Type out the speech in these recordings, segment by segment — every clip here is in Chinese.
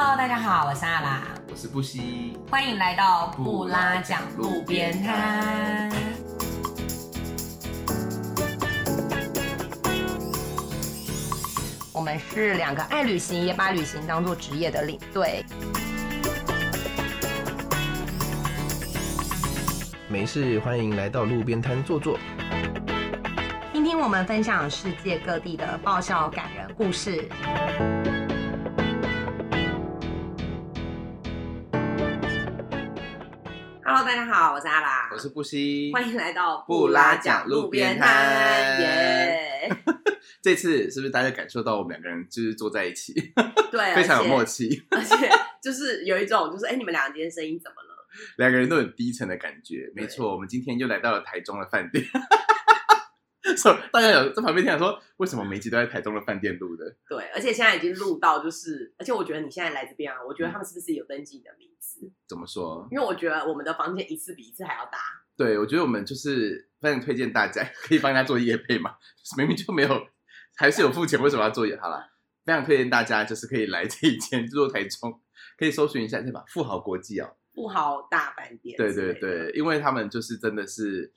Hello，大家好，我是阿拉，我是布西，欢迎来到布拉讲路边摊。我们是两个爱旅行也把旅行当做职业的领队。没事，欢迎来到路边摊坐坐，听听我们分享世界各地的爆笑感人故事。大家好，我是阿拉，我是布西，欢迎来到布拉讲路边摊耶。这次是不是大家感受到我们两个人就是坐在一起，对，非常有默契，而且就是有一种就是哎，你们两个今天声音怎么了？两个人都很低沉的感觉。没错，我们今天又来到了台中的饭店。说大家有在旁边听说，为什么每集都在台中的饭店录的？对，而且现在已经录到就是，而且我觉得你现在来这边啊，我觉得他们是不是有登记你的名字？怎么说？因为我觉得我们的房间一次比一次还要大。对，我觉得我们就是非常推荐大家可以帮他做夜配嘛，明明就没有，还是有付钱，为什么要做夜？好了，非常推荐大家就是可以来这一间，做台中，可以搜寻一下对吧？富豪国际哦。富豪大饭店，对对对，因为他们就是真的是，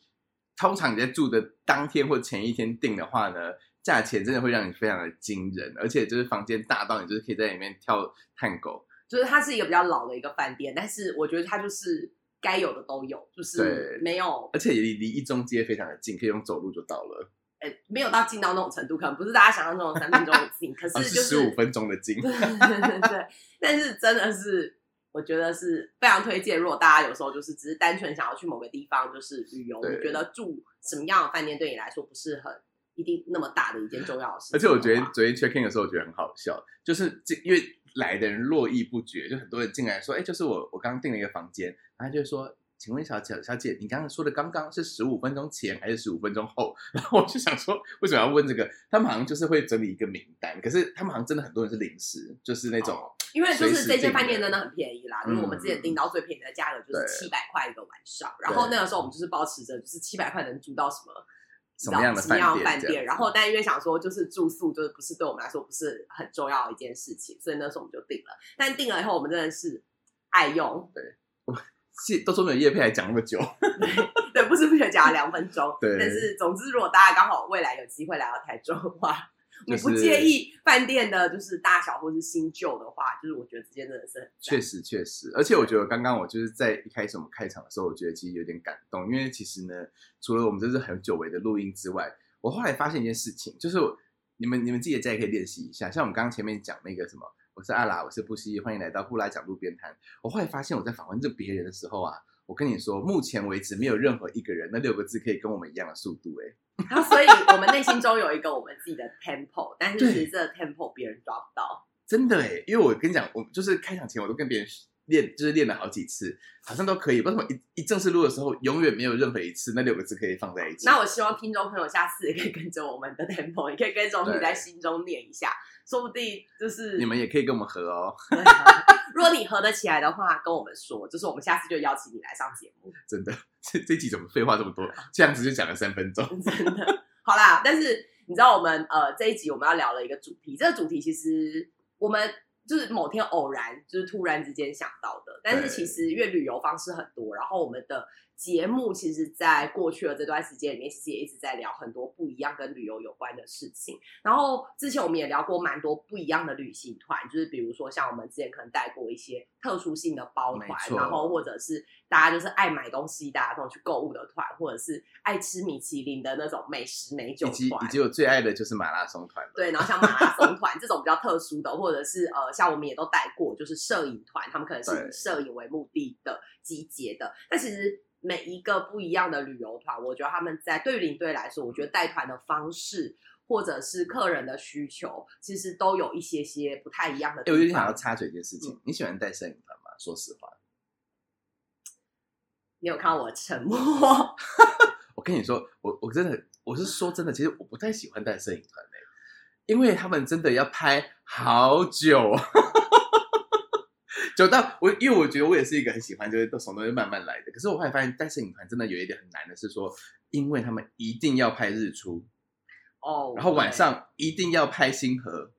通常你在住的当天或前一天订的话呢，价钱真的会让你非常的惊人，而且就是房间大到你就是可以在里面跳探狗，就是它是一个比较老的一个饭店，但是我觉得它就是该有的都有，就是没有，而且离离一中街非常的近，可以用走路就到了，哎，没有到近到那种程度，可能不是大家想象中的三分钟的近，可是就是 十五分钟的近，对对对，但是真的是。我觉得是非常推荐。如果大家有时候就是只是单纯想要去某个地方就是旅游，你觉得住什么样的饭店对你来说不是很一定那么大的一件重要的事。而且我觉得昨天 check in 的时候，我觉得很好笑，就是因为来的人络绎不绝，就很多人进来说：“哎，就是我，我刚订了一个房间。”然后就说。请问小姐，小姐，你刚刚说的刚刚是十五分钟前还是十五分钟后？然后我就想说，为什么要问这个？他们好像就是会整理一个名单，可是他们好像真的很多人是临时，就是那种，因为就是这些饭店真的很便宜啦，就是我们之前订到最便宜的价格就是七百块一个晚上，然后那个时候我们就是保持着就是七百块能住到什么什么样的饭店，然后但因为想说就是住宿就是不是对我们来说不是很重要的一件事情，所以那时候我们就订了，但订了以后我们真的是爱用，对。都说没有叶佩还讲那么久，对，不知不觉讲了两分钟，对。但是总之，如果大家刚好未来有机会来到台中的话，你不介意饭店的就是大小或是新旧的话，就是我觉得之间真的是确实确实。而且我觉得刚刚我就是在一开始我们开场的时候，我觉得其实有点感动，因为其实呢，除了我们这是很久违的录音之外，我后来发现一件事情，就是你们你们自己在可以练习一下，像我们刚刚前面讲那个什么。我是阿拉，我是布西，欢迎来到布拉讲路边摊。我后来发现，我在访问这别人的时候啊，我跟你说，目前为止没有任何一个人那六个字可以跟我们一样的速度哎。然后，所以我们内心中有一个我们自己的 tempo，但是其实这 tempo 别人抓不到。真的哎，因为我跟你讲，我就是开场前我都跟别人。练就是练了好几次，好像都可以。为什么一一正式录的时候，永远没有任何一次那六个字可以放在一起？那我希望听众朋友下次也可以跟着我们的 tempo，也可以跟总体在心中念一下，说不定就是你们也可以跟我们合哦。如果你合得起来的话，跟我们说，就是我们下次就邀请你来上节目。真的，这这集怎么废话这么多？这样子就讲了三分钟。真的，好啦。但是你知道，我们呃这一集我们要聊了一个主题，这个主题其实我们。就是某天偶然，就是突然之间想到的。但是其实因为旅游方式很多，然后我们的。节目其实，在过去的这段时间里面，其实也一直在聊很多不一样跟旅游有关的事情。然后之前我们也聊过蛮多不一样的旅行团，就是比如说像我们之前可能带过一些特殊性的包团，然后或者是大家就是爱买东西，大家这种去购物的团，或者是爱吃米其林的那种美食美酒团，以及我最爱的就是马拉松团。对，然后像马拉松团这种比较特殊的，或者是呃，像我们也都带过，就是摄影团，他们可能是以摄影为目的的集结的。但其实。每一个不一样的旅游团，我觉得他们在对领队来说，我觉得带团的方式或者是客人的需求，其实都有一些些不太一样的。我有点想要插嘴一件事情，你喜欢带摄影团吗？说实话，你有看我沉默？我跟你说，我我真的我是说真的，其实我不太喜欢带摄影团嘞，因为他们真的要拍好久。就到我，因为我觉得我也是一个很喜欢，就是都什么东西慢慢来的。可是我后来发现带摄影团真的有一点很难的是说，因为他们一定要拍日出哦，然后晚上一定要拍星河。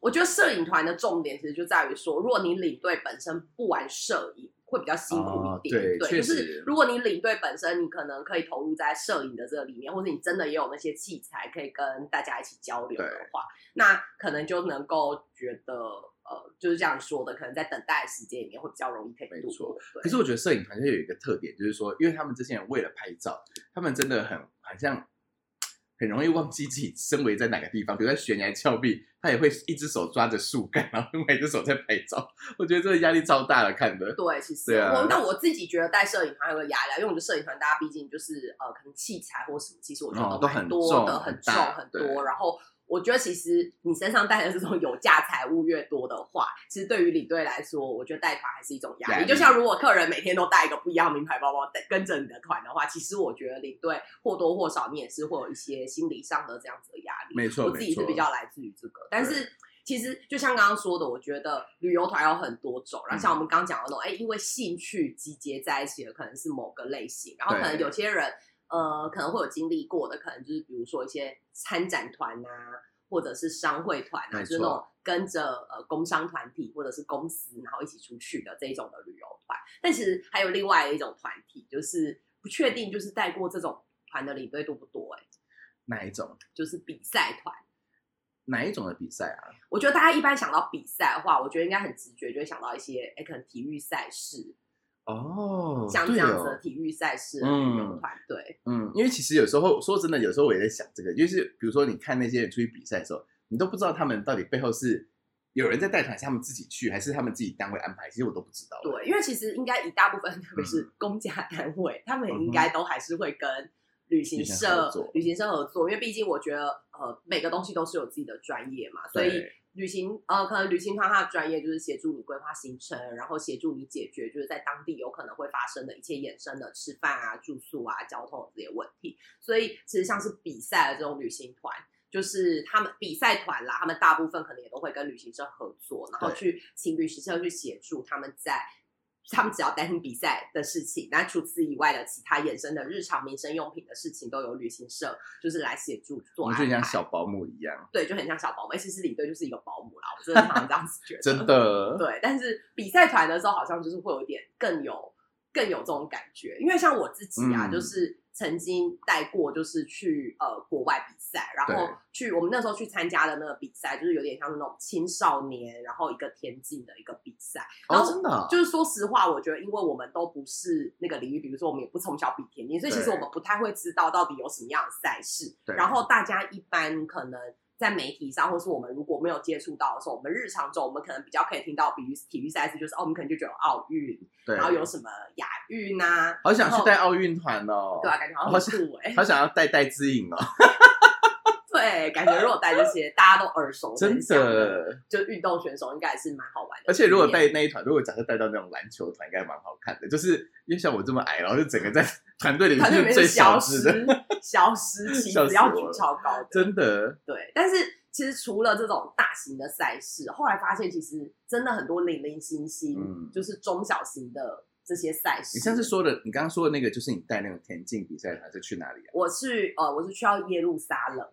我觉得摄影团的重点其实就在于说，如果你领队本身不玩摄影，会比较辛苦哦一点。对确就是实如果你领队本身，你可能可以投入在摄影的这个里面，或者你真的也有那些器材可以跟大家一起交流的话，那可能就能够觉得呃，就是这样说的，可能在等待的时间里面会比较容易可以度没错可是我觉得摄影团就有一个特点，就是说，因为他们这些人为了拍照，他们真的很好像很容易忘记自己身为在哪个地方，比如在悬崖峭壁，他也会一只手抓着树干，然后另外一只手在拍照。我觉得这个压力超大的，看的。对，其实我那我自己觉得带摄影团有个压力啊，因为我觉得摄影团大家毕竟就是呃，可能器材或什么，其实我觉得都很多的，重很很重大很多。然后我觉得其实你身上带的这种有价财物越多的话，其实对于领队来说，我觉得带团还是一种压力。就像如果客人每天都带一个不一样名牌包包带跟着你的团的话，其实我觉得领队或多或少你也是会有一些心理上的这样子的压力。没错，我自己是比较来自于这个，但是其实就像刚刚说的，我觉得旅游团有很多种，然后像我们刚刚讲的那种，哎、因为兴趣集结在一起的，可能是某个类型，然后可能有些人呃可能会有经历过的，可能就是比如说一些参展团啊，或者是商会团啊，就是那种跟着呃工商团体或者是公司，然后一起出去的这一种的旅游团。但其实还有另外一种团体，就是不确定，就是带过这种团的领队多不多、哎，哪一种就是比赛团。哪一种的比赛啊？我觉得大家一般想到比赛的话，我觉得应该很直觉就会想到一些，哎，可能体育赛事，哦，像这样子的哦体育赛事的旅游团队。嗯，因为其实有时候说真的，有时候我也在想这个，就是比如说你看那些人出去比赛的时候，你都不知道他们到底背后是有人在带团，是他们自己去，还是他们自己单位安排，其实我都不知道。对，因为其实应该一大部分，特别是公家单位，他们应该都还是会跟旅行社、旅行社合作，因为毕竟我觉得，呃，每个东西都是有自己的专业嘛，所以对旅行呃，可能旅行团它的专业就是协助你规划行程，然后协助你解决就是在当地有可能会发生的一切衍生的吃饭啊、住宿啊、交通这些问题。所以其实像是比赛的这种旅行团，就是他们比赛团啦，他们大部分可能也都会跟旅行社合作，然后去请旅行社去协助他们在。他们只要担心比赛的事情，那除此以外的其他衍生的日常民生用品的事情，都有旅行社就是来协助做就像小保姆一样，对，就很像小保姆。其实领队就是一个保姆啦，我真的常常这样子觉得。真的。对，但是比赛团的时候，好像就是会有一点更有更有这种感觉，因为像我自己啊，嗯就是曾经带过，就是去呃国外比赛，然后去我们那时候去参加的那个比赛，就是有点像是那种青少年，然后一个田径的一个比赛，然哦，后真的哦、就是说实话，我觉得因为我们都不是那个领域，比如说我们也不从小比田径，所以其实我们不太会知道到底有什么样的赛事。对然后大家一般可能在媒体上，或是我们如果没有接触到的时候，我们日常中我们可能比较可以听到，比如体育赛事，就是哦，我们可能就觉得有奥运，对，然后有什么亚运呐、好想去带奥运团哦，对啊，感觉好像好很酷哎、好想要带带资颖哦，对，感觉如果带这些大家都耳熟真的。就运动选手应该也是蛮好玩的。而且如果带那一团，如果假设带到那种篮球团，应该蛮好看的。就是因为像我这么矮，然后就整个在 团队里面是最是消只的，失，消失，旗 笑死子要举我了超高的，真的。对，但是其实除了这种大型的赛事，后来发现其实真的很多零零星星，嗯就是中小型的这些赛事。你上次说的，你刚刚说的那个，就是你带那种田径比赛还是去哪里啊？我是呃，我是去到耶路撒冷，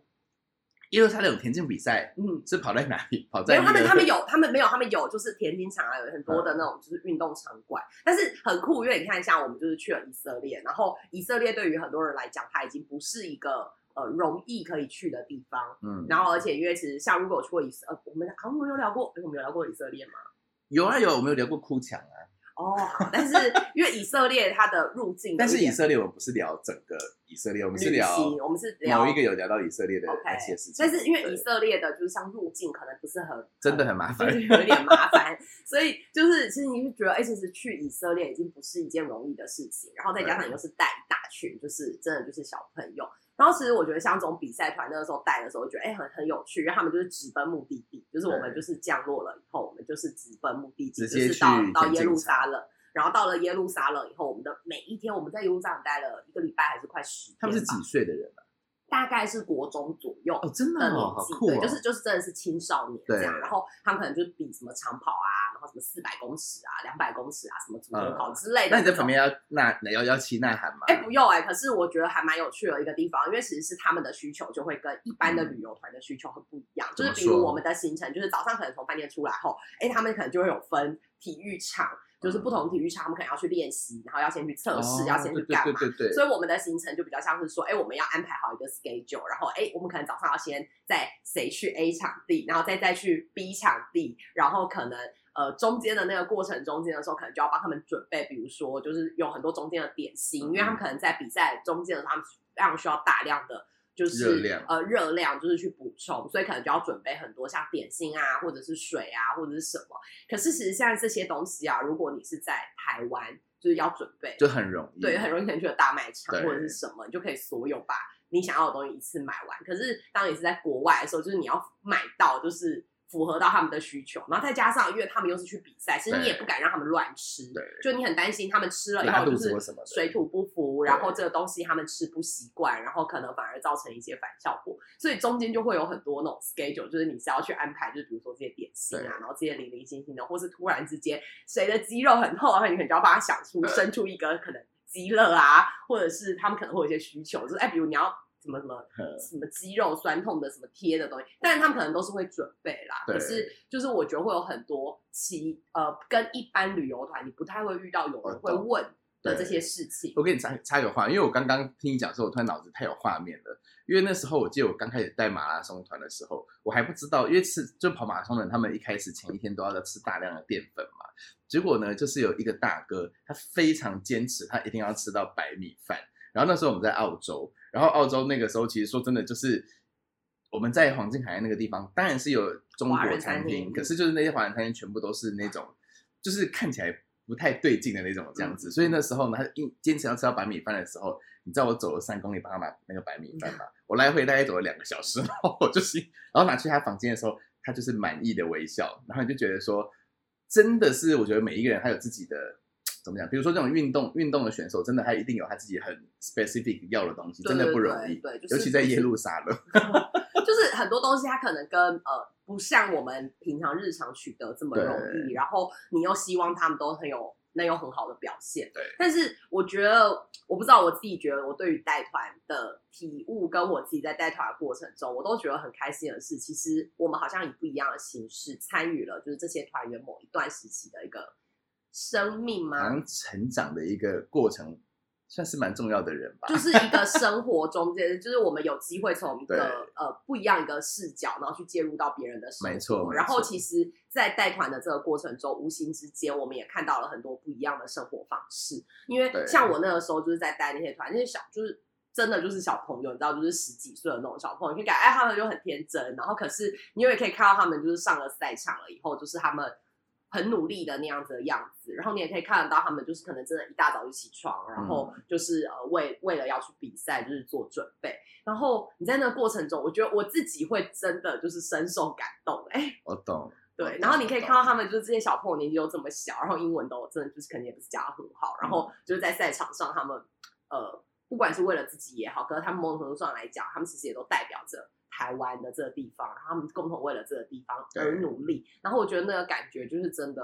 耶路撒冷田径比赛嗯，是跑在哪里？跑，在那个他们他们有，他们没有，他们有，就是田径场啊，有很多的那种就是运动场馆，但是很酷，因为你看，一下我们就是去了以色列，然后以色列对于很多人来讲，它已经不是一个呃容易可以去的地方，嗯，然后而且因为其实像如果我去过以色，呃，我们好像没有聊过，诶我们有聊过以色列吗？有啊有，我们有聊过哭墙啊，哦，好，但是 因为以色列它的入境但是以色列我们不是聊整个以色列，我们是旅聊行，我们是聊某一个有聊到以色列的 OK，那些事情。但是因为以色列的，就是像入境可能不是很真的很麻烦就是有一点麻烦，所以就是其实你就觉得，哎、其实去以色列已经不是一件容易的事情，然后再加上对又是带一大群，就是真的就是小朋友。然后其实我觉得像这种比赛团那个时候带的时候，我觉得哎、很很有趣，因为他们就是直奔目的地，就是我们对就是降落了以后，就是直奔目的地，直接就是到去到耶路撒冷。然后到了耶路撒冷以后，我们的每一天我们在耶路撒冷待了一个礼拜还是快十天，他们是几岁的人啊？大概是国中左右。哦，真的对，酷哦！就是就是真的是青少年这样，然后他们可能就是比什么长跑啊，然后什么四百公尺啊、两百公尺啊，什么组合跑之类的。那你在旁边要呐要要骑呐喊吗？哎，不用哎，可是我觉得还蛮有趣的一个地方，因为其实是他们的需求就会跟一般的旅游团的需求很不一样。就是比如我们的行程，就是早上可能从饭店出来后，哎，他们可能就会有分体育场。就是不同体育场，他们可能要去练习，然后要先去测试，要先去干嘛？所以我们的行程就比较像是说，哎，我们要安排好一个 schedule，然后哎，我们可能早上要先在谁去 A 场地，然后再再去 B 场地，然后可能呃中间的那个过程中间的时候，可能就要帮他们准备，比如说就是有很多中间的点心，因为他们可能在比赛中间的时候，他们非常需要大量的。就是呃热量就是去补充，所以可能就要准备很多像点心啊，或者是水啊，或者是什么。可是其实现在这些东西啊，如果你是在台湾，就是要准备就很容易，对，很容易可能去大卖场或者是什么，你就可以所有把你想要的东西一次买完。可是当你是在国外的时候，就是你要买到就是。符合到他们的需求，然后再加上，因为他们又是去比赛，其实你也不敢让他们乱吃，对，就你很担心他们吃了以后就是水土不服，然后这个东西他们吃不习惯，然后可能反而造成一些反效果，所以中间就会有很多那种 schedule，就是你是要去安排，就是比如说这些点心啊，然后这些零零星星的，或是突然之间谁的肌肉很厚，然后你可能就要帮他想出生出一个可能鸡肋啊，或者是他们可能会有一些需求，就是哎，比如你要。什么什么什么肌肉酸痛的什么贴的东西，但是他们可能都是会准备啦。可是就是我觉得会有很多其呃跟一般旅游团你不太会遇到有人会问的这些事情。我给你插插个话，因为我刚刚听你讲的时候，我突然脑子太有画面了。因为那时候我记得我刚开始带马拉松团的时候，我还不知道，因为吃就跑马拉松的人，他们一开始前一天都要在吃大量的淀粉嘛。结果呢，就是有一个大哥，他非常坚持，他一定要吃到白米饭。然后那时候我们在澳洲。然后澳洲那个时候，其实说真的，就是我们在黄金海岸那个地方，当然是有中国餐厅，可是就是那些华人餐厅全部都是那种，就是看起来不太对劲的那种这样子。所以那时候呢，他硬坚持要吃到白米饭的时候，你知道我走了三公里帮他买那个白米饭吗？我来回大概走了两个小时，然后我就是，然后拿去他房间的时候，他就是满意的微笑，然后你就觉得说，真的是我觉得每一个人他有自己的。怎么讲？比如说这种运动运动的选手，真的他一定有他自己很 specific 要的东西，真的不容易。对，尤其在耶路撒冷，就是很多东西他可能跟呃不像我们平常日常取得这么容易，然后你又希望他们都很有能有很好的表现。对。但是我觉得，我不知道我自己觉得，我对于带团的体悟，跟我自己在带团的过程中，我都觉得很开心的是，其实我们好像以不一样的形式参与了，就是这些团员某一段时期的一个。生命吗？成长的一个过程，算是蛮重要的人吧。就是一个生活中间，就是我们有机会从一个呃不一样一个视角，然后去介入到别人的生活。没错。然后其实，在带团的这个过程中，无形之间，我们也看到了很多不一样的生活方式。因为像我那个时候，就是在带那些团，那些小就是真的就是小朋友，你知道，就是十几岁的那种小朋友，你可以感哎，他们就很天真。然后可是你也可以看到他们，就是上了赛场了以后，就是他们。很努力的那样子的样子，然后你也可以看得到他们就是可能真的一大早就起床，然后就是呃为为了要去比赛就是做准备，然后你在那个过程中，我觉得我自己会真的就是深受感动，哎，我懂，对，然后你可以看到他们就是这些小朋友年纪都这么小，然后英文都真的就是肯定也不是讲的很好，然后就是在赛场上他们呃不管是为了自己也好，可是他们某种程度上来讲，他们其实也都代表着。台湾的这个地方，然后他们共同为了这个地方而努力，然后我觉得那个感觉就是真的，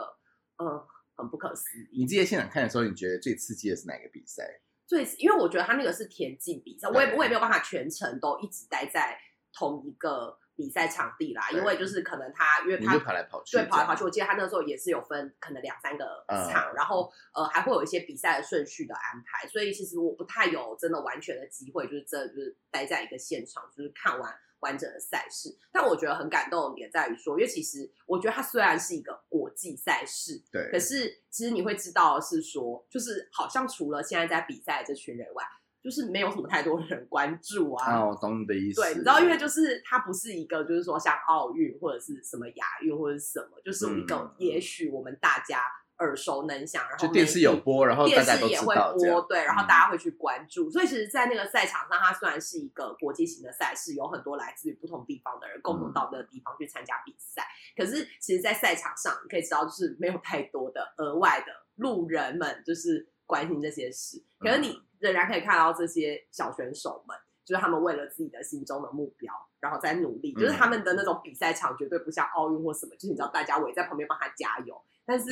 呃，很不可思议。你记得现场看的时候，你觉得最刺激的是哪个比赛？最，因为我觉得他那个是田径比赛，我也我也没有办法全程都一直待在同一个比赛场地啦，因为就是可能他因为他跑来跑去，对，跑来跑去。我记得他那时候也是有分可能两三个场，然后呃还会有一些比赛的顺序的安排，所以其实我不太有真的完全的机会，就是这就是待在一个现场，就是看完。完整的赛事，但我觉得很感动的点在于说，因为其实我觉得它虽然是一个国际赛事，对，可是其实你会知道是说，就是好像除了现在在比赛这群人外，就是没有什么太多人关注啊。哦，懂你的意思。对，你知道，因为就是它不是一个，就是说像奥运或者是什么亚运或者是什么，就是一个也许我们大家。耳熟能详，然后电视有播，然后电视也会播，对，然后大家会去关注。所以其实，在那个赛场上，它虽然是一个国际型的赛事，有很多来自于不同地方的人共同到那个地方去参加比赛。可是，其实，在赛场上，你可以知道，就是没有太多的额外的路人们，就是关心这些事。可是，你仍然可以看到这些小选手们，就是他们为了自己的心中的目标，然后在努力。就是他们的那种比赛场绝对不像奥运或什么，就是你知道，大家围在旁边帮他加油。但是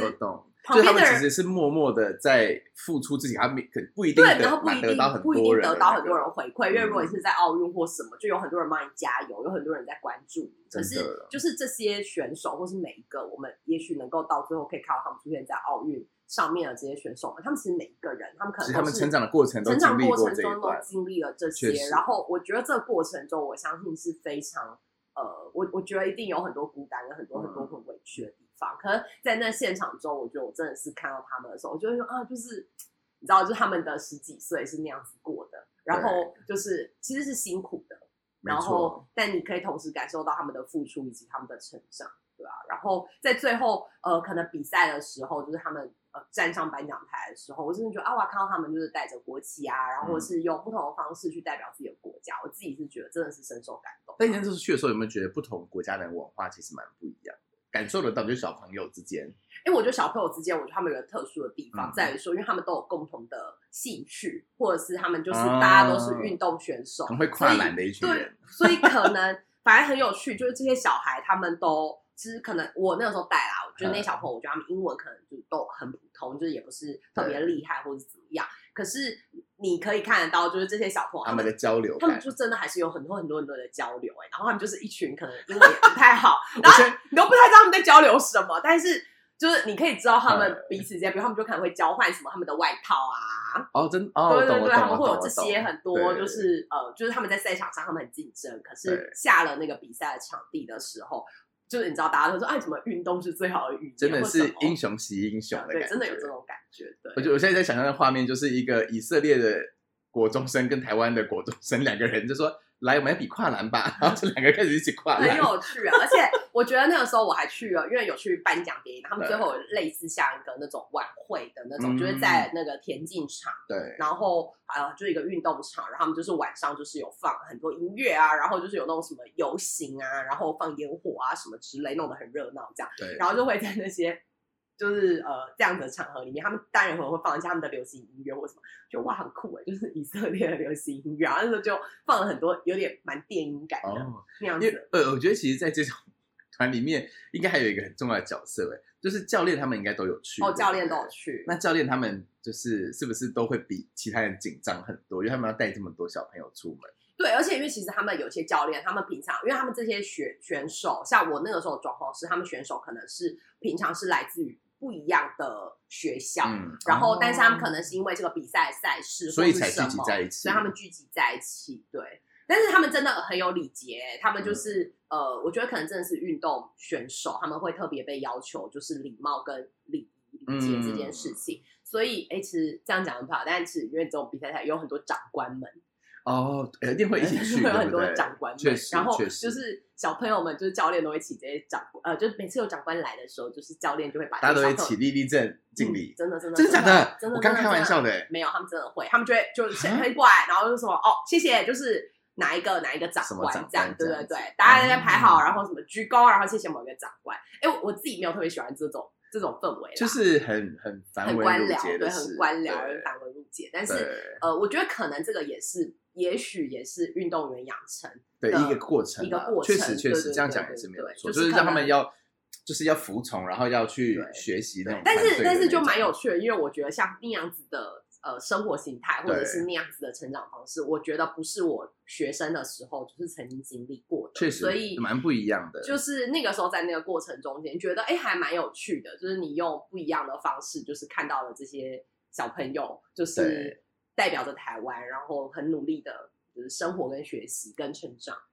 旁边的人实是默默的在付出自己，他们可不一定对，然后不一定得到很不一定得到很多人回馈，因为如果你嗯。是在奥运或什么，就有很多人帮你加油，有很多人在关注你。可是就是这些选手或是每一个，我们也许能够到最后可以看到他们出现在奥运上面的这些选手们，他们其实每一个人，他们可能他们成长的过程都成长过经历过程中都经历了这些，然后我觉得这个过程中，我相信是非常呃，我我觉得一定有很多孤单有很多很多嗯。很委屈的地方。可是，在那现场中，我觉得我真的是看到他们的时候，我就会说啊，就是你知道，就是他们的十几岁是那样子过的，然后就是其实是辛苦的，然后，但你可以同时感受到他们的付出以及他们的成长，对吧、然后在最后呃，可能比赛的时候，就是他们呃站上颁奖台的时候，我真的觉得啊，哇，看到他们就是带着国旗啊，然后是用不同的方式去代表自己的国家，我自己是觉得真的是深受感动。那你那次去的时候，有没有觉得不同国家的文化其实蛮不一样的？感受得到，就是小朋友之间，因为我觉得小朋友之间，我觉得他们有个特殊的地方嗯在于说，因为他们都有共同的兴趣，或者是他们就是啊大家都是运动选手，很会跨栏的一群对人，，所以可能反而很有趣，就是这些小孩他们都。其实可能我那个时候带啦，我觉得那些小朋友，我觉得他们英文可能就都很普通，就是也不是特别厉害或者怎么样。可是你可以看得到，就是这些小朋友他们的交流。他们就真的还是有很多很多很多的交流哎、然后他们就是一群可能英文也不太好，然后你都不太知道他们在交流什么，但是就是你可以知道他们彼此之间，比如他们就可能会交换什么他们的外套啊，哦，真哦，对对对，他们会有这些很多，就是呃，就是他们在赛场上他们很竞争，可是下了那个比赛的场地的时候，就是你知道大家都说，哎，怎么运动是最好的语言，真的是英雄惜英雄的感对，觉，真的有这种感觉，对。我觉得我现在在想象的画面，就是一个以色列的国中生跟台湾的国中生两个人就说：“来，我们来比跨栏吧。”然后这两个开始一起跨很。有趣啊！而且我觉得那个时候我还去了，因为有去颁奖典礼，他们最后有类似像一个那种晚会的那种，嗯就是在那个田径场，对，然后呃就是一个运动场，然后他们就是晚上就是有放很多音乐啊，然后就是有那种什么游行啊，然后放烟火啊什么之类，弄得很热闹这样，对，然后就会在那些。就是呃这样的场合里面，他们当然可能会放一下他们的流行音乐或什么，就哇很酷哎，就是以色列的流行音乐，然后那时候就放了很多有点蛮电音感的、哦，那样子因为。呃，我觉得其实在这种 团里面，应该还有一个很重要的角色，哎，就是教练他们应该都有去。哦，教练都有去。那教练他们就是是不是都会比其他人紧张很多？因为他们要带这么多小朋友出门。对，而且因为其实他们有些教练，他们平常因为他们这些选选手，像我那个时候的状况是，他们选手可能是平常是来自于不一样的学校，嗯，然后哦。但是他们可能是因为这个比赛赛事，所以才聚集在一起。所以他们聚集在一起。对，但是他们真的很有礼节，他们嗯。就是、呃，我觉得可能真的是运动选手，他们会特别被要求就是礼貌跟礼仪礼节这件事情。所以，哎，其实这样讲很不好，但是因为这种比赛赛有很多长官们，哦，一定会一起去，会有很多长官们，确实，然后就是小朋友们，就是教练都会请这些长呃，就是每次有长官来的时候，就是教练就会把大家都会起立立正敬嗯礼。真的真的真的假的？真的我刚开玩笑的。没有，他们真的会，他们就会就先啊推过来，然后就说哦，谢谢，就是哪一个哪一个长官这样，对对对，大家在排好，哦然后什么鞠躬，然后谢谢某一个长官。哎，我我自己没有特别喜欢这种这种氛围，就是很很繁文缛很官僚，对，节的，很官僚，繁文缛节。但是呃，我觉得可能这个也是，也许也是运动员养成的一个过程啊，一个过程确程实确实这样讲也是没有错，就就是是让他们要就是要服从，然后要去学习那种但。是但是就蛮有趣的，因为我觉得像那样子的呃生活形态，或者是那样子的成长方式，我觉得不是我学生的时候就是曾经经历过的，确实所以蛮不一样的，就是那个时候在那个过程中间，觉得哎还蛮有趣的，就是你用不一样的方式，就是看到了这些小朋友，就是代表着台湾，然后很努力的，就是生活跟学习跟成长，对，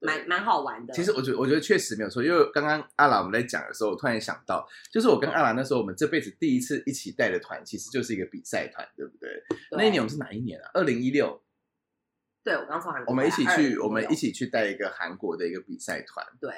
蛮蛮好玩的。其实我觉得，我觉得确实没有错，因为刚刚阿兰我们在讲的时候，我突然想到，就是我跟阿兰那时候，我们这辈子第一次一起带的团，其实就是一个比赛团，对不对？对那一年我们是哪一年啊？二零一六，对我刚从韩国我们一起去，我们一起去带一个韩国的一个比赛团。对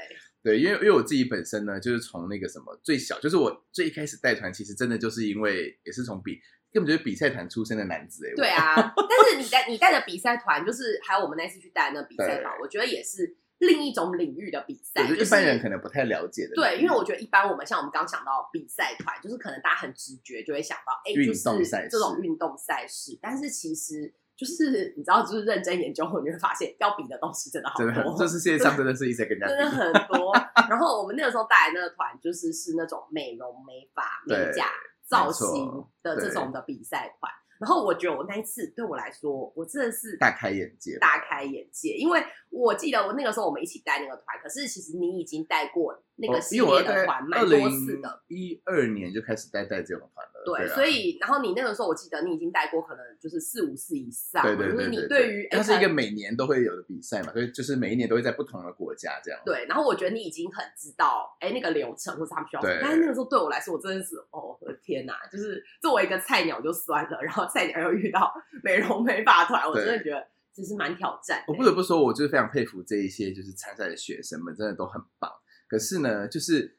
对，因为因为我自己本身呢，就是从那个什么最小，就是我最一开始带团，其实真的就是因为也是从比根本就是比赛团出身的男子哎。对啊，但是你带你带的比赛团，就是还有我们那次去带的那比赛团，我觉得也是另一种领域的比赛，就是一般人可能不太了解的。对，因为我觉得一般我们像我们刚想到比赛团，就是可能大家很直觉就会想到，哎，运就事这种运动赛事，但是其实就是你知道，就是认真研究后，你会发现要比的东西真的好真的，多，这是世界上真的是一直在跟人家真的。很多。然后我们那那个时候带来那个团，就是是那种美容、美发、美甲、造型的这种的比赛款。然后我觉得我那一次对我来说，我真的是大开眼界，大开眼界，因为我记得我那个时候我们一起带那个团，可是其实你已经带过那个系列的团蛮多次的，一二年就开始带带这种团了。对，所以然后你那个时候我记得你已经带过可能就是四五次以上，对对对，你对于它是一个每年都会有的比赛嘛，所以就是每一年都会在不同的国家这样。对，然后我觉得你已经很知道哎那个流程或者他们需要什么，但是那个时候对我来说，我真的是哦我的天哪，就是作为一个菜鸟就酸了，然后菜鸟又遇到美容美发团，我真的觉得其实蛮挑战。我不得不说，我就是非常佩服这一些就是参赛的学生们，真的都很棒。可是呢，就是。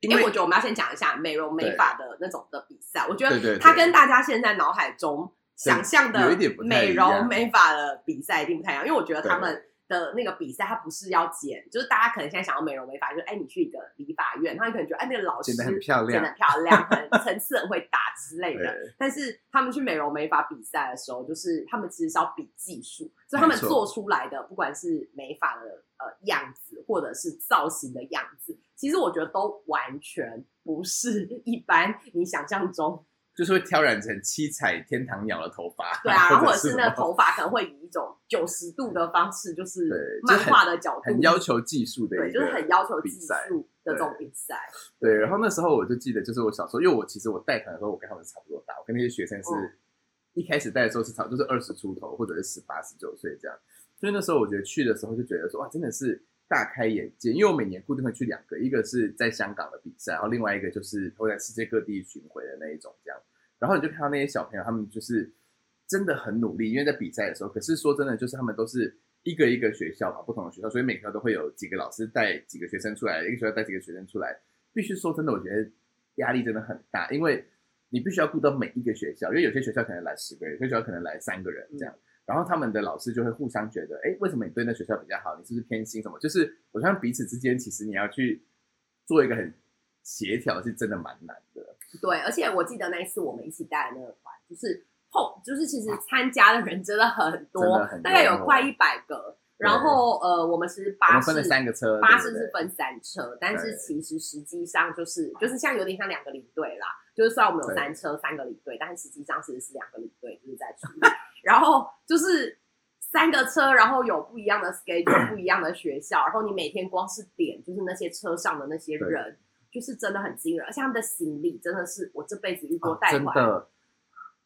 因为我觉得我们要先讲一下美容美发的那种的比赛，我觉得它跟大家现在脑海中想象的美容美发的比赛一定不太一样，因为我觉得他们。的那个比赛，它不是要剪，就是大家可能现在想要美容美发，就是哎，你去一个理发院，他可能觉得哎，那个老师剪的很漂亮，剪的漂亮，很层次很会打之类的。但是他们去美容美发比赛的时候，就是他们其实是要比技术，所以他们做出来的不管是美发的呃样子，或者是造型的样子，其实我觉得都完全不是一般你想象中。就是会挑染成七彩天堂鸟的头发，对啊，或者是那个头发可能会以一种九十度的方式，就是漫画的角度，很要求技术的，对，就是很要求技术的这种比赛。对，然后那时候我就记得，就是我小时候，因为我其实我带团的时候，我跟他们差不多大，我跟那些学生是一开始带的时候是差就是二十出头，或者是十八十九岁这样，所以那时候我觉得去的时候就觉得说哇，真的是。大开眼界，因为我每年固定会去两个，一个是在香港的比赛，然后另外一个就是会在世界各地巡回的那一种这样。然后你就看到那些小朋友，他们就是真的很努力，因为在比赛的时候。可是说真的，就是他们都是一个一个学校嘛，不同的学校，所以每个都会有几个老师带几个学生出来，一个学校带几个学生出来。必须说真的，我觉得压力真的很大，因为你必须要顾到每一个学校，因为有些学校可能来十个人，有些学校可能来三个人这样。然后他们的老师就会互相觉得，哎，为什么你对那学校比较好？你是不是偏心什么？就是我相信彼此之间，其实你要去做一个很协调，是真的蛮难的。对，而且我记得那一次我们一起带的那个团，就是碰，就是其实参加的人真的很多，大概有快一百个。然后呃，我们是巴士分了三个车，巴士是分三车，但是其实实际上就是就是像有点像两个领队啦，就是虽然我们有三车三个领队，但是实际上其实是两个领队就是在出。然后就是三个车，然后有不一样的 schedule，不一样的学校，然后你每天光是点，就是那些车上的那些人，就是真的很惊人，而且他们的行李真的是我这辈子遇过带真的，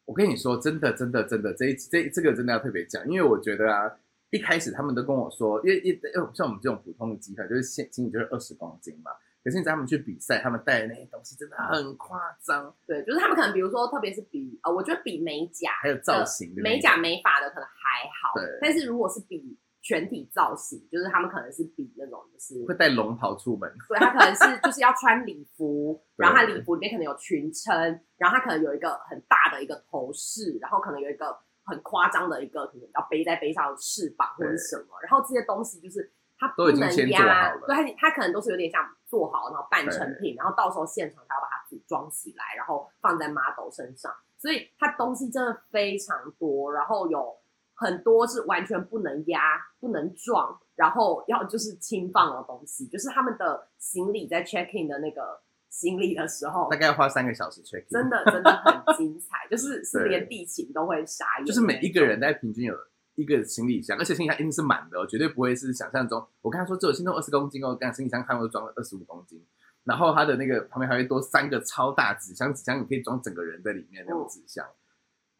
我跟你说，真的，真的，真的，这一这这个真的要特别讲，因为我觉得啊，一开始他们都跟我说，因为因为像我们这种普通的机票，就是现行李就是二十公斤嘛。可是你他们去比赛，他们带的那些东西真的很夸张。对，就是他们可能比如说，特别是比呃，我觉得比美甲还有造型，美甲美发的可能还好。对。但是如果是比全体造型，就是他们可能是比那种就是会带龙袍出门。对，他可能是就是要穿礼服，然后他礼服里面可能有裙撑，然后他可能有一个很大的一个头饰，然后可能有一个很夸张的一个可能要背在背上翅膀或者什么，然后这些东西就是。他不能压，对他他可能都是有点像做好，然后半成品，然后到时候现场他要把它组装起来，然后放在 model 身上，所以它东西真的非常多，然后有很多是完全不能压、不能撞，然后要就是轻放的东西，就是他们的行李在 check in 的那个行李的时候，大概要花三个小时 check in，真的真的很精彩，就是是连地勤都会傻眼，就是每一个人在平均有。一个行李箱，而且行李箱一定是满的哦，绝对不会是想象中。我跟他说只有轻重二十公斤哦，但行李箱看我装了二十五公斤，然后他的那个旁边还会多三个超大纸箱，纸箱你可以装整个人在里面那种纸箱。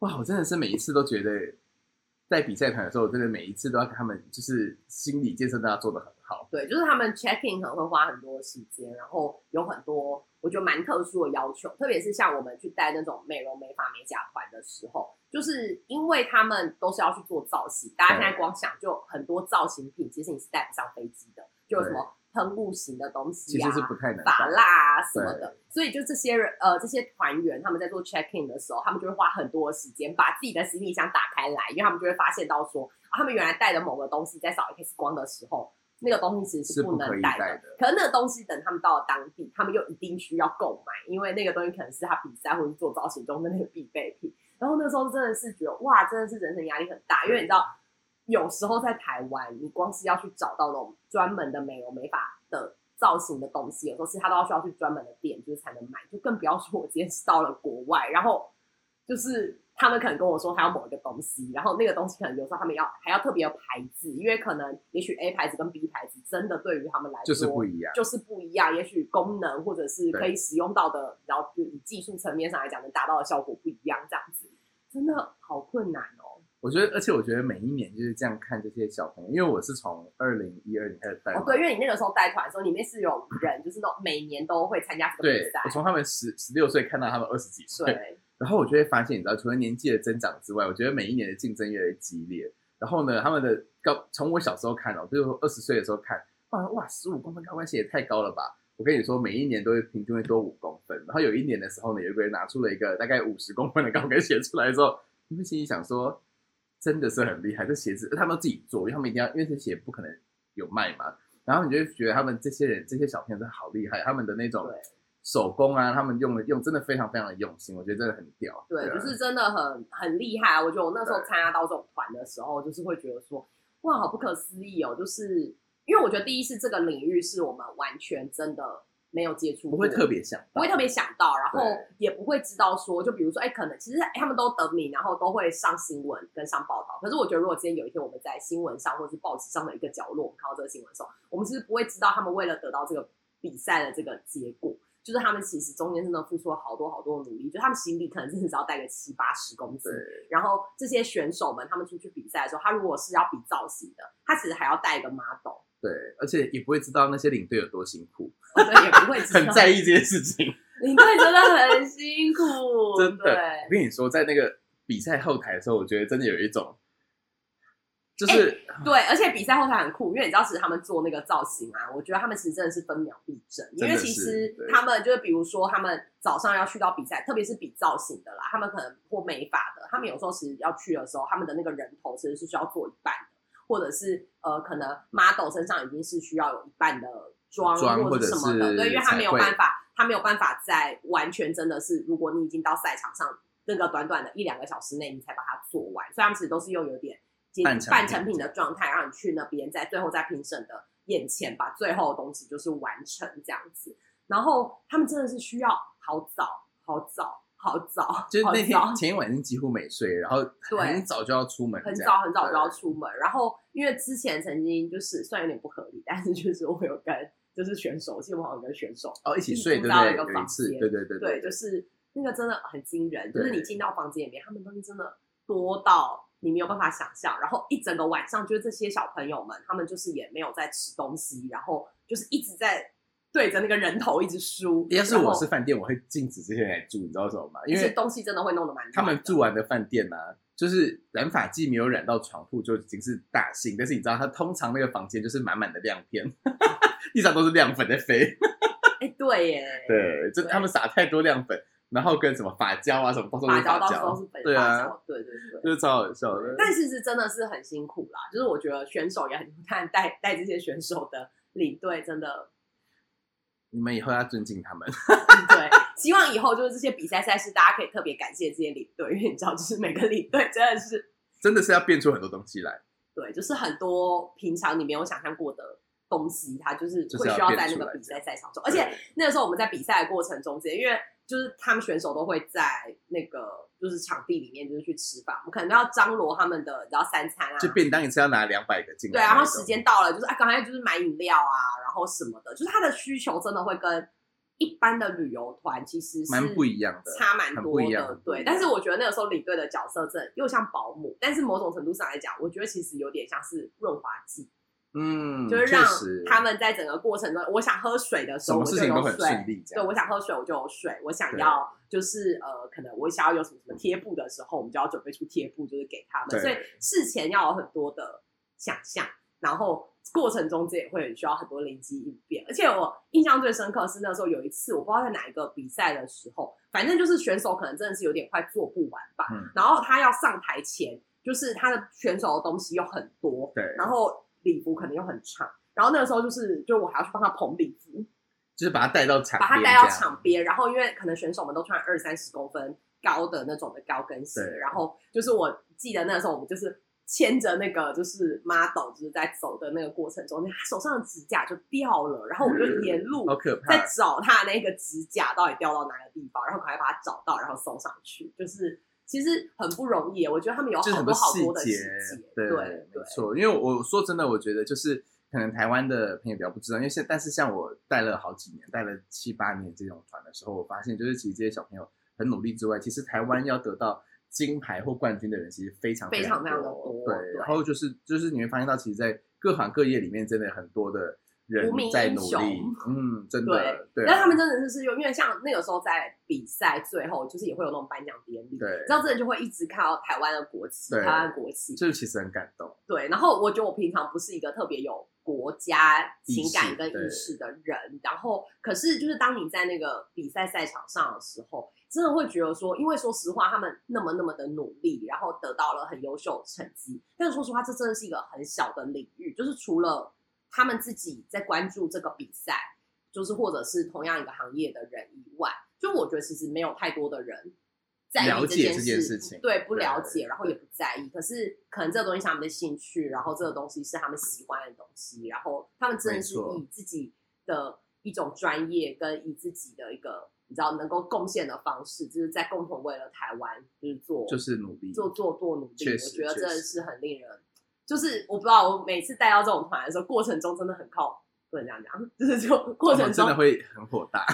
哇，我真的是每一次都觉得，在比赛团的时候，我真的每一次都要跟他们就是心理建设都要做的很好。对，就是他们 checking 可能会花很多时间，然后有很多我觉得蛮特殊的要求，特别是像我们去带那种美容美发美甲团的时候。就是因为他们都是要去做造型，大家现在光想就很多造型品，其实你是带不上飞机的，就什么喷雾型的东西啊，能发蜡啊什么的。所以就这些人呃，这些团员他们在做 check in 的时候，他们就会花很多时间把自己的行李箱打开来，因为他们就会发现到说，他们原来带的某个东西在扫 X 光的时候，那个东西其实是不能带的。可是那个东西等他们到了当地，他们又一定需要购买，因为那个东西可能是他比赛或者做造型中的那个必备品。然后那时候真的是觉得哇，真的是人生压力很大，因为你知道，有时候在台湾，你光是要去找到那种专门的美容美发的造型的东西，有时候是他都要需要去专门的店，就是才能买，就更不要说我今天是到了国外，然后就是他们可能跟我说他要某一个东西，然后那个东西可能有时候他们要还要特别有牌子，因为可能也许 A 牌子跟 B 牌子真的对于他们来说就是不一样。就是不一样，也许功能或者是可以使用到的，然后就以技术层面上来讲，能达到的效果不一样，这样子真的好困难哦。我觉得，而且我觉得每一年就是这样看这些小朋友，因为我是从二零一二年开始带对，因为你那个时候带团的时候，里面是有人就是那种每年都会参加这个比赛，我，从他们十十六岁看到他们二十几岁，然后我就会发现，你知道，除了年纪的增长之外，我觉得每一年的竞争越来越激烈。然后呢，他们的高，从我小时候看哦，就是二十岁的时候看，哇哇，十五公分高跟鞋也太高了吧！我跟你说，每一年都会平均会多五公分。然后有一年的时候呢，有一个人拿出了一个大概五十公分的高跟鞋出来的时候，你会心里想说，真的是很厉害，这鞋子他们都自己做，因为他们一定要，因为这鞋不可能有卖嘛。然后你就会觉得他们这些人，这些小朋友真的好厉害，他们的那种手工啊，他们用的用真的非常非常的用心，我觉得真的很屌。对，啊就是真的很很厉害啊！我觉得我那时候参加到这种团的时候，就是会觉得说，哇，好不可思议哦！就是因为我觉得第一是这个领域是我们完全真的没有接触过，不会特别想到，不会特别想到，然后也不会知道说，就比如说，哎，可能其实哎他们都等你，然后都会上新闻跟上报道。可是我觉得，如果今天有一天我们在新闻上或是报纸上的一个角落，我们看到这个新闻的时候，我们其实不会知道他们为了得到这个比赛的这个结果，就是他们其实中间真的付出了好多好多的努力，就他们行李可能真的只要带个七八十公斤，然后这些选手们他们出去比赛的时候，他如果是要比造型的，他其实还要带一个 model，对，而且也不会知道那些领队有多辛苦，哦对，也不会知 道很在意这件事情。领队真的很辛苦，真的我跟你说，在那个比赛后台的时候，我觉得真的有一种，就是、对，而且比赛后台很酷，因为你知道，其实他们做那个造型啊，我觉得他们其实真的是分秒必争。因为其实他们就是，比如说他们早上要去到比赛，特别是比造型的啦，他们可能或美发的，他们有时候其实要去的时候，他们的那个人头其实是需要做一半的，或者是呃，可能 model 身上已经是需要有一半的妆或者什么的，对，因为他没有办法，他没有办法在完全真的是，如果你已经到赛场上那个短短的一两个小时内，你才把它做完，所以他们其实都是用有点半半成品的状态，让你去那边，在最后在评审的眼前把最后的东西就是完成这样子。然后他们真的是需要好早、好早、好早，就是那天前一晚已经几乎没睡，然后对很早就要出门，很早很早就要出门。然后因为之前曾经就是虽然有点不合理，但是就是我有跟就是选手，基本上有跟选手哦一起睡，对不对？有一次，间对对对对，就是那个真的很惊人，就是你进到房间里面，他们东西真的多到你没有办法想象。然后一整个晚上，就是这些小朋友们，他们就是也没有在吃东西，然后就是一直在对着那个人头一直输。要是我是饭店，我会禁止这些人来住，你知道为什么吗？因为东西真的会弄得蛮他们住完的饭店呢、就是染发剂没有染到床铺就已经是大幸，但是你知道，他通常那个房间就是满满的亮片，地上都是亮粉在飞。哎，对耶，对，就他们撒太多亮粉，然后跟什么发胶啊什么，到时候发胶到时候是胶，本对啊对对对。就是超好笑的。但其实真的是很辛苦啦，就是我觉得选手也很 看带带这些选手的领队真的你们以后要尊敬他们。对，希望以后就是这些比赛赛事，大家可以特别感谢这些领队，因为你知道，就是每个领队真的是 真的是要变出很多东西来，对，就是很多平常你没有想象过的东西，它就是会需要在那个比赛赛场中。而且那个时候我们在比赛的过程中间，因为就是他们选手都会在那个就是场地里面就是去吃饭，我们可能要张罗他们的然后三餐啊，就便当一次要拿两百个进来对。然后时间到了，就是啊，刚才就是买饮料啊，然后什么的，就是他的需求真的会跟一般的旅游团其实是蛮不一样的差蛮多的。对但是我觉得那个时候领队的角色真的又像保姆，但是某种程度上来讲，我觉得其实有点像是润滑剂，嗯，就是让他们在整个过程中，我想喝水的时候我就有水，对，我想喝水我就有水，我想要就是呃，可能我想要有什么什么贴布的时候，我们就要准备出贴布，就是给他们。所以事前要有很多的想象，然后过程中这也会需要很多灵机应变。而且我印象最深刻是那时候有一次，我不知道在哪一个比赛的时候，反正就是选手可能真的是有点快做不完吧，嗯然后他要上台前，就是他的选手的东西又很多，对，然后礼服可能又很长。然后那个时候就是，就我还要去帮他捧礼服，就是把他带到场把他带到场边，然后因为可能选手们都穿二三十公分高的那种的高跟鞋，然后就是我记得那时候我们就是牵着那个就是 model 就是在走的那个过程中，他手上的指甲就掉了，然后我就沿路在。找他那个指甲到底掉到哪个地方，然后赶快把它找到，然后送上去，就是其实很不容易。我觉得他们有很多好多的细节，，对，对没错。因为我说真的，我觉得就是可能台湾的朋友比较不知道，因为现但是像我带了好几年，带了七八年这种团的时候，我发现就是其实这些小朋友很努力之外，其实台湾要得到金牌或冠军的人其实非常非常非常的多对然后就是就是你会发现到，其实，在各行各业里面，真的很多的人无名在努英雄力，嗯，真的对啊，但他们真的是用，因为像那个时候在比赛最后，就是也会有那种颁奖典礼，对然后真的就会一直看到台湾的国旗，台湾国旗，就是其实很感动，对。然后我觉得我平常不是一个特别有国家情感跟意识的人，然后可是就是当你在那个比赛赛场上的时候，真的会觉得说，因为说实话，他们那么那么的努力，然后得到了很优秀的成绩，但是说实话，这真的是一个很小的领域，就是除了他们自己在关注这个比赛，就是或者是同样一个行业的人以外，就我觉得其实没有太多的人在了解这件事情。对，不了解，然后也不在意。可是可能这个东西是他们的兴趣，然后这个东西是他们喜欢的东西，然后他们真的是以自己的一种专业跟以自己的一个你知道能够贡献的方式，就是在共同为了台湾就是做就是努力，做做做努力，我觉得真的是很令人，就是我不知道，我每次带到这种团的时候，过程中真的很靠，不能这样讲，就是就过程中真的会很火大，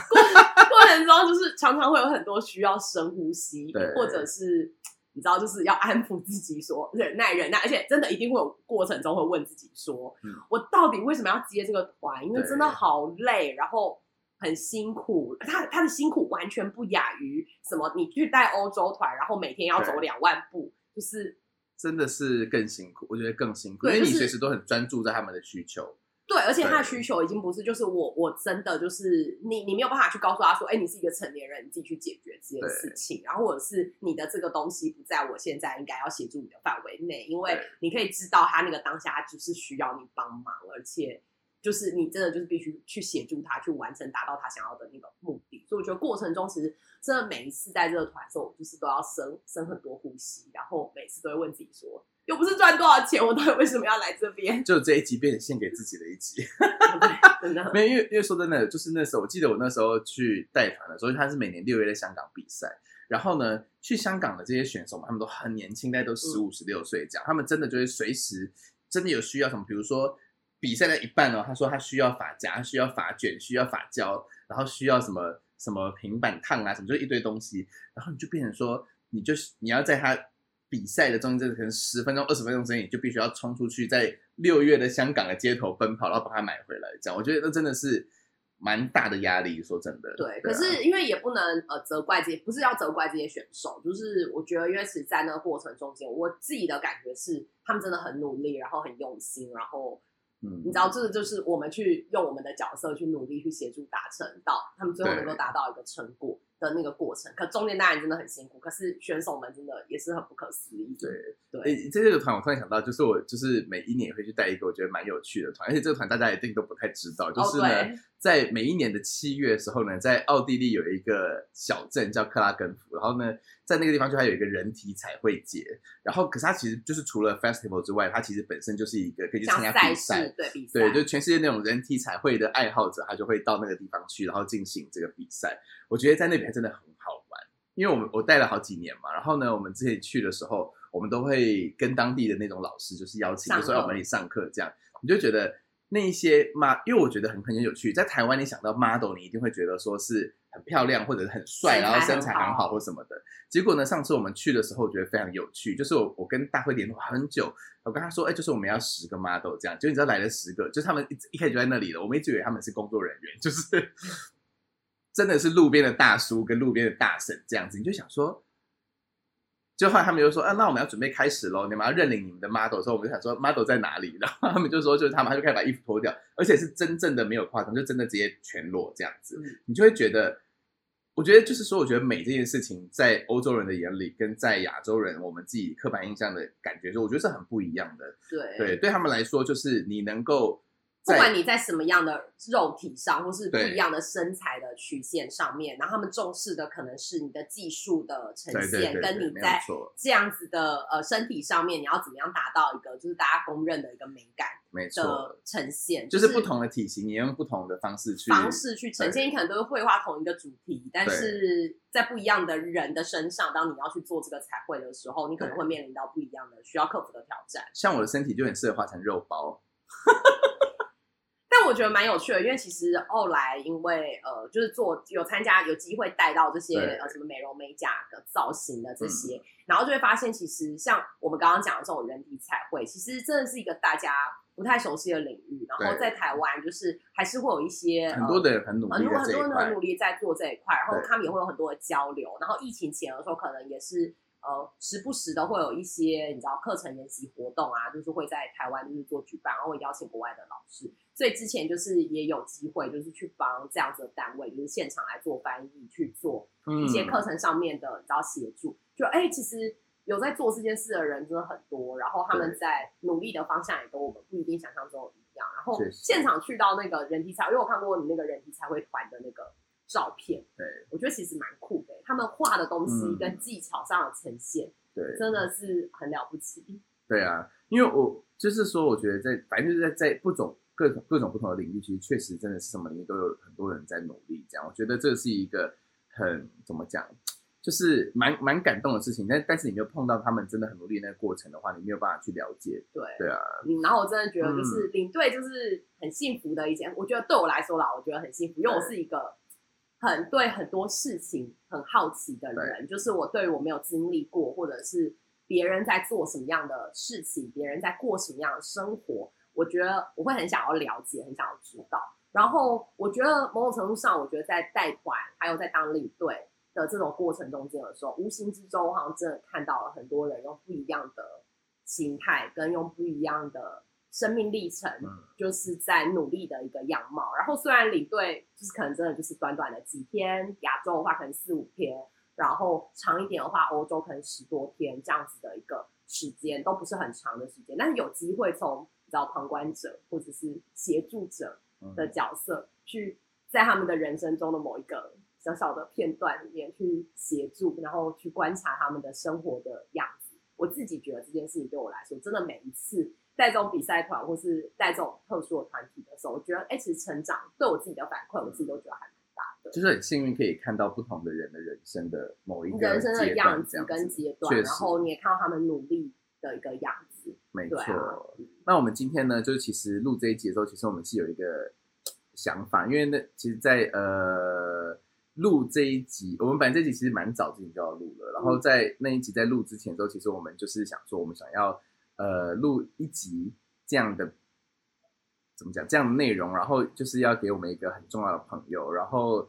过程中就是常常会有很多需要深呼吸，或者是你知道，就是要安抚自己说忍耐忍耐，而且真的一定会有过程中会问自己说，嗯我到底为什么要接这个团？因为真的好累，然后。很辛苦，他他的辛苦完全不亚于什么？你去带欧洲团，然后每天要走对两万步，就是真的是更辛苦，我觉得更辛苦，因为你就是随时都很专注在他们的需求，对，而且他的对。需求已经不是就是我我真的就是你你没有办法去告诉他说，哎，你是一个成年人，你自己去解决这件事情，然后或者是你的这个东西不在我现在应该要协助你的范围内，因为对你可以知道他那个当下他就是需要你帮忙，而且就是你真的就是必须去协助他去完成达到他想要的那个目的，所以我觉得过程中其实真的每一次在这个团的时候，我就是都要深深很多呼吸，然后每次都会问自己说，又不是赚多少钱，我到底为什么要来这边？就这一集变成献给自己的一集。真的。没有，因为因为说真的，就是那时候我记得我那时候去带团的时候，他是每年六月在香港比赛，然后呢，去香港的这些选手们，他们都很年轻，大概都十五、十六岁这样，他们真的就是随时真的有需要什么，比如说比赛的一半哦，他说他需要发夹，需要发卷，需要发胶，然后需要什么什么平板烫啊，什么就一堆东西，然后你就变成说，你就是你要在他比赛的中间，可能十分钟、二十分钟之内，你就必须要冲出去，在六月的香港的街头奔跑，然后把它买回来。这样，我觉得那真的是蛮大的压力。说真的，对，啊可是因为也不能呃责怪这些，不是要责怪这些选手，就是我觉得，因为其实在那个过程中间，我自己的感觉是他们真的很努力，然后很用心，然后嗯，你知道，这个就是我们去用我们的角色去努力去协助达成到他们最后能够达到一个成果的那个过程。可中间当然真的很辛苦，可是选手们真的也是很不可思议。对对，诶，在这个团，我突然想到，就是我就是每一年也会去带一个我觉得蛮有趣的团，而且这个团大家一定都不太知道，就是哦呢，对在每一年的七月的时候呢，在奥地利有一个小镇叫克拉根福，然后呢，在那个地方就还有一个人体彩绘节，然后可是它其实就是除了 festival 之外，它其实本身就是一个可以去参加比赛，对比赛，对，就全世界那种人体彩绘的爱好者，他就会到那个地方去，然后进行这个比赛。我觉得在那边真的很好玩，因为我们我带了好几年嘛，然后呢，我们之前去的时候，我们都会跟当地的那种老师就是邀请，就说要我们一起上课这样，你就觉得那一些 m 因为我觉得很很有趣，在台湾你想到 model，你一定会觉得说是很漂亮或者是很帅，然后身材很好或什么的。结果呢，上次我们去的时候，我觉得非常有趣，就是我我跟大会联络很久，我跟他说，哎、就是我们要十个 model 这样，就你知道来了十个，就是他们一一开始就在那里了，我们一直以为他们是工作人员，就是真的是路边的大叔跟路边的大婶这样子，你就想说。就后来他们就说，啊，那我们要准备开始喽，你们要认领你们的 model 的时候，我们就想说 model 在哪里？然后他们就说，就是他们，他就开始把衣服脱掉，而且是真正的没有夸张，就真的直接全裸这样子。嗯你就会觉得，我觉得就是说，我觉得美这件事情在欧洲人的眼里，跟在亚洲人我们自己刻板印象的感觉，就我觉得是很不一样的。对对，对他们来说，就是你能够不管你在什么样的肉体上，或是不一样的身材的曲线上面，然后他们重视的可能是你的技术的呈现，对对跟你在这样子的呃身体上面，你要怎么样达到一个就是大家公认的一个美感的，呈现，就是不同的体型，你用不同的方式去方式去呈现。你可能都是绘画同一个主题，但是在不一样的人的身上，当你要去做这个彩绘的时候，你可能会面临到不一样的需要克服的挑战。像我的身体就很适合画成肉包，但 我觉得蛮有趣的，因为其实后来因为呃，就是做有参加有机会带到这些呃什么美容美甲的造型的这些，然后就会发现，其实像我们刚刚讲的这种人体彩绘，其实真的是一个大家不太熟悉的领域。然后在台湾，就是还是会有一些很多的人很努力、很多很多人很努。力在做这一块，然后他们也会有很多的交流。然后疫情前的时候，可能也是呃时不时的会有一些你知道课程研习活动啊，就是会在台湾就是做举办，然后会邀请国外的老师。所以之前就是也有机会，就是去帮这样子的单位，就是现场来做翻译，去做嗯一些课程上面的你知道协助。就哎、其实有在做这件事的人真的很多，然后他们在努力的方向也跟我们不一定想象中一样。然后现场去到那个人体彩，因为我看过你那个人体彩绘团的那个照片，对我觉得其实蛮酷的。他们画的东西嗯跟技巧上的呈现，对，真的是很了不起。对啊，因为我就是说，我觉得在反正就是在在不种各种各种不同的领域，其实确实真的是什么领域都有很多人在努力。这样，我觉得这是一个很怎么讲，就是蛮蛮感动的事情。但但是你没有碰到他们真的很努力的那个过程的话，你没有办法去了解。对，对啊，嗯，然后我真的觉得嗯就是领队就是很幸福的一件，我觉得对我来说啦，我觉得很幸福，因为我是一个很对很多事情很好奇的人，就是我对于我没有经历过，或者是别人在做什么样的事情，别人在过什么样的生活，我觉得我会很想要了解，很想要知道。然后我觉得某种程度上，我觉得在带团还有在当领队的这种过程中间的时候，无形之中好像真的看到了很多人用不一样的心态，跟用不一样的生命历程，嗯就是在努力的一个样貌。然后虽然领队就是可能真的就是短短的几天，亚洲的话可能四五天，然后长一点的话，欧洲可能十多天这样子的一个时间，都不是很长的时间，但是有机会从比较旁观者或者是协助者嗯的角色，去在他们的人生中的某一个小小的片段里面去协助，然后去观察他们的生活的样子。我自己觉得这件事情对我来说，真的每一次带这种比赛团或是带这种特殊的团体的时候，我觉得哎，其实成长对我自己的反馈，我自己都觉得还蛮大的。就是很幸运可以看到不同的人的人生的某一个人生的样子跟阶段，然后你也看到他们努力的一个样子。没错。那我们今天呢，就是其实录这一集的时候，其实我们是有一个想法，因为那其实在，呃录这一集，我们本来这集其实蛮早之前就要录了，然后嗯在那一集在录之前的时候，其实我们就是想说，我们想要呃录一集这样的怎么讲这样的内容，然后就是要给我们一个很重要的朋友，然后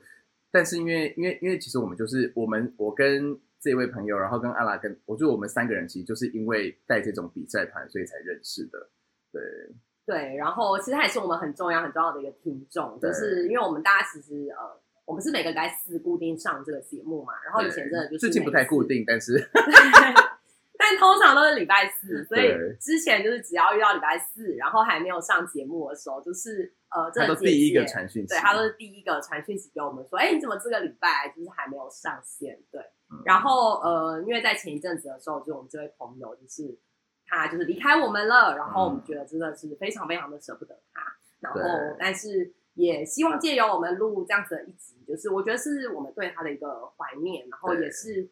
但是因为因为因为其实我们就是我们我跟这位朋友，然后跟阿拉跟我觉得我们三个人其实就是因为带这种比赛团，所以才认识的。对，对，然后其实他也是我们很重要很重要的一个听众，就是因为我们大家其实呃，我们是每个礼拜四固定上这个节目嘛，然后以前真的就是最近不太固。定，但是 但通常都是礼拜四，所以之前就是只要遇到礼拜四，然后还没有上节目的时候，就是呃，这第一个传讯息，对他都是第一个传讯息给我们说，哎，你怎么这个礼拜就是还没有上线？对，嗯然后呃，因为在前一阵子的时候，就我们这位朋友就是他就是离开我们了，然后我们觉得真的是非常非常的舍不得他，然后但是也希望借由我们录这样子的一集，就是我觉得是我们对他的一个怀念，然后也是。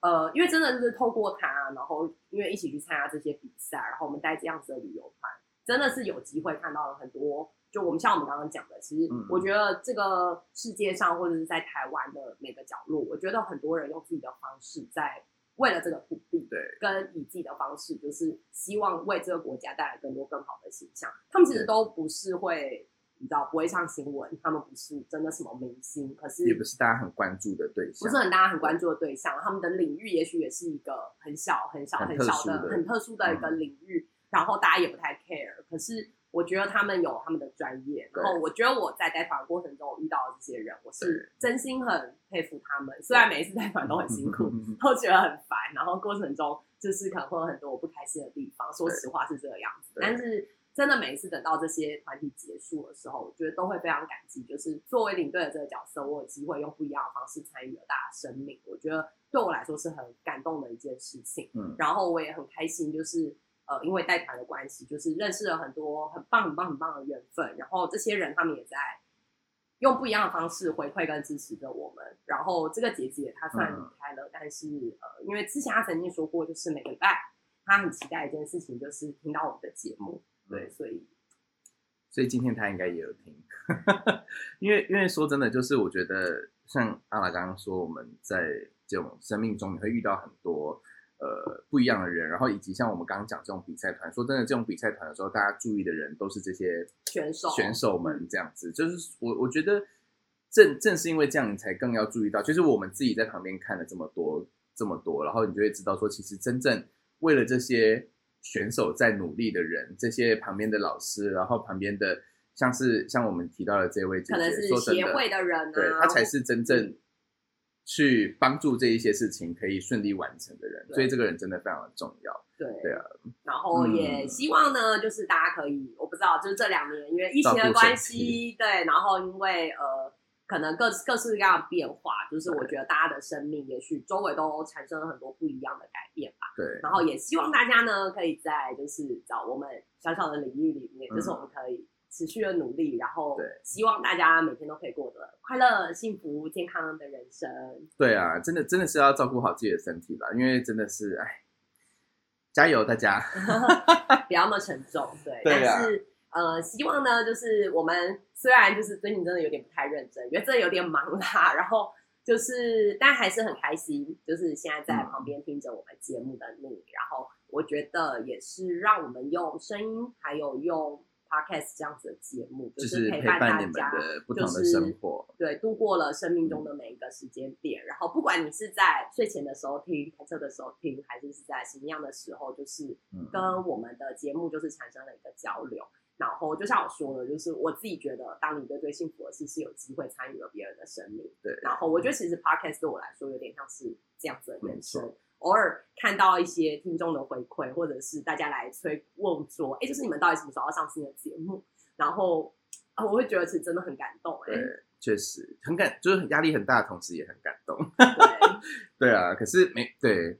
呃，因为真的是透过他，然后因为一起去参加这些比赛，然后我们带这样子的旅游团，真的是有机会看到了很多。就我们像我们刚刚讲的，其实嗯我觉得这个世界上或者是在台湾的每个角落，我觉得很多人用自己的方式在为了这个土地，对，跟以自己的方式，就是希望为这个国家带来更多更好的形象。他们其实都不是会，你知道，不会上新闻，他们不是真的什么明星，可是也不是大家很关注的对象，不是很大家很关注的对象，他们的领域也许也是一个很小、很小、很很小的、很特殊的一个领域，然后大家也不太 care。可是我觉得他们有他们的专业，然后我觉得我在带团的过程中，我遇到的这些人，我是真心很佩服他们。虽然每一次带团都很辛苦，嗯都觉得很烦，然后过程中就是可能会有很多我不开心的地方，说实话是这个样子。但是真的每一次等到这些团体结束的时候，我觉得都会非常感激。就是作为领队的这个角色，我有机会用不一样的方式参与了大家生命，我觉得对我来说是很感动的一件事情。嗯，然后我也很开心，就是呃，因为带团的关系，就是认识了很多很棒、很棒、很棒的缘分。然后这些人他们也在用不一样的方式回馈跟支持着我们。然后这个姐姐她虽然离开了，但是呃，因为之前她曾经说过，就是每个礼拜她很期待一件事情，就是听到我们的节目。对，所以，所以今天他应该也有听，因为因为说真的，就是我觉得像阿拉刚刚说，我们在这种生命中你会遇到很多呃不一样的人，然后以及像我们刚刚讲这种比赛团，说真的，这种比赛团的时候，大家注意的人都是这些选手选手们这样子，就是我我觉得正正是因为这样，你才更要注意到，就是我们自己在旁边看了这么多这么多，然后你就会知道说，其实真正为了这些。选手在努力的人，这些旁边的老师，然后旁边的像是像我们提到的这位姐姐，说协会的人，对他才是真正去帮助这一些事情可以顺利完成的人，所以这个人真的非常的重要。对对啊，然后也希望呢，就是大家可以，我不知道，就是这两年因为疫情的关系，对，然后因为呃。可能各各式各样的变化，就是我觉得大家的生命，也许周围都产生了很多不一样的改变吧。对。然后也希望大家呢，可以在就是找我们小小的领域里面，就是我们可以持续的努力，然后希望大家每天都可以过得快乐、幸福、健康的人生。对啊，真的真的是要照顾好自己的身体吧，因为真的是哎，加油大家，不要那么沉重。对，但是。呃，希望呢，就是我们虽然就是最近真的有点不太认真，因为真的有点忙啦，然后就是，但还是很开心，就是现在在旁边听着我们节目的你，然后我觉得也是让我们用声音还有用 podcast 这样子的节目，就是陪伴大家不同的生活，对，度过了生命中的每一个时间点，然后不管你是在睡前的时候听、开车的时候听，还是是在什么样的时候，就是跟我们的节目就是产生了一个交流。然后就像我说的，就是我自己觉得，当你对最幸福的事是有机会参与了别人的生命。对。然后我觉得其实 podcast 对我来说有点像是这样子的延伸。偶尔看到一些听众的回馈，或者是大家来催问说：“哎，就是你们到底什么时候要上新的节目？”然后啊，我会觉得是真的很感动。哎，确实很感，就是压力很大的同时也很感动。对。对啊，可是没对。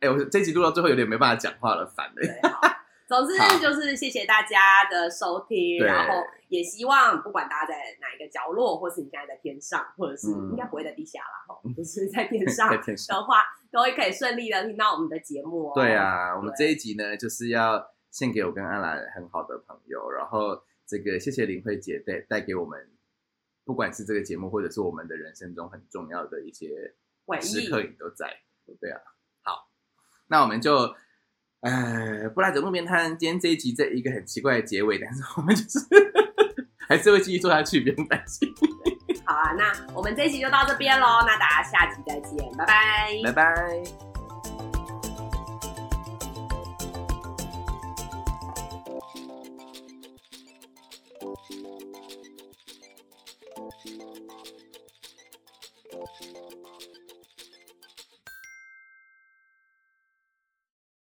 哎，我这集录到最后有点没办法讲话了，烦了。总之就是谢谢大家的收听，然后也希望不管大家在哪一个角落，或是你现在在天上，或者是应该不会在地下了哈，就是在天上的话，都会可以顺利的听到我们的节目哦。对啊，我们这一集呢就是要献给我跟安兰很好的朋友，然后这个谢谢林慧姐带带给我们，不管是这个节目，或者是我们的人生中很重要的一些时刻，你都在。对啊，好，那我们就。呃，布拉德路边摊今天这一集这一个很奇怪的结尾，但是我们就是 还是会继续做下去，不用担心。好啊，那我们这一集就到这边喽，那大家下集再见，拜拜，拜拜。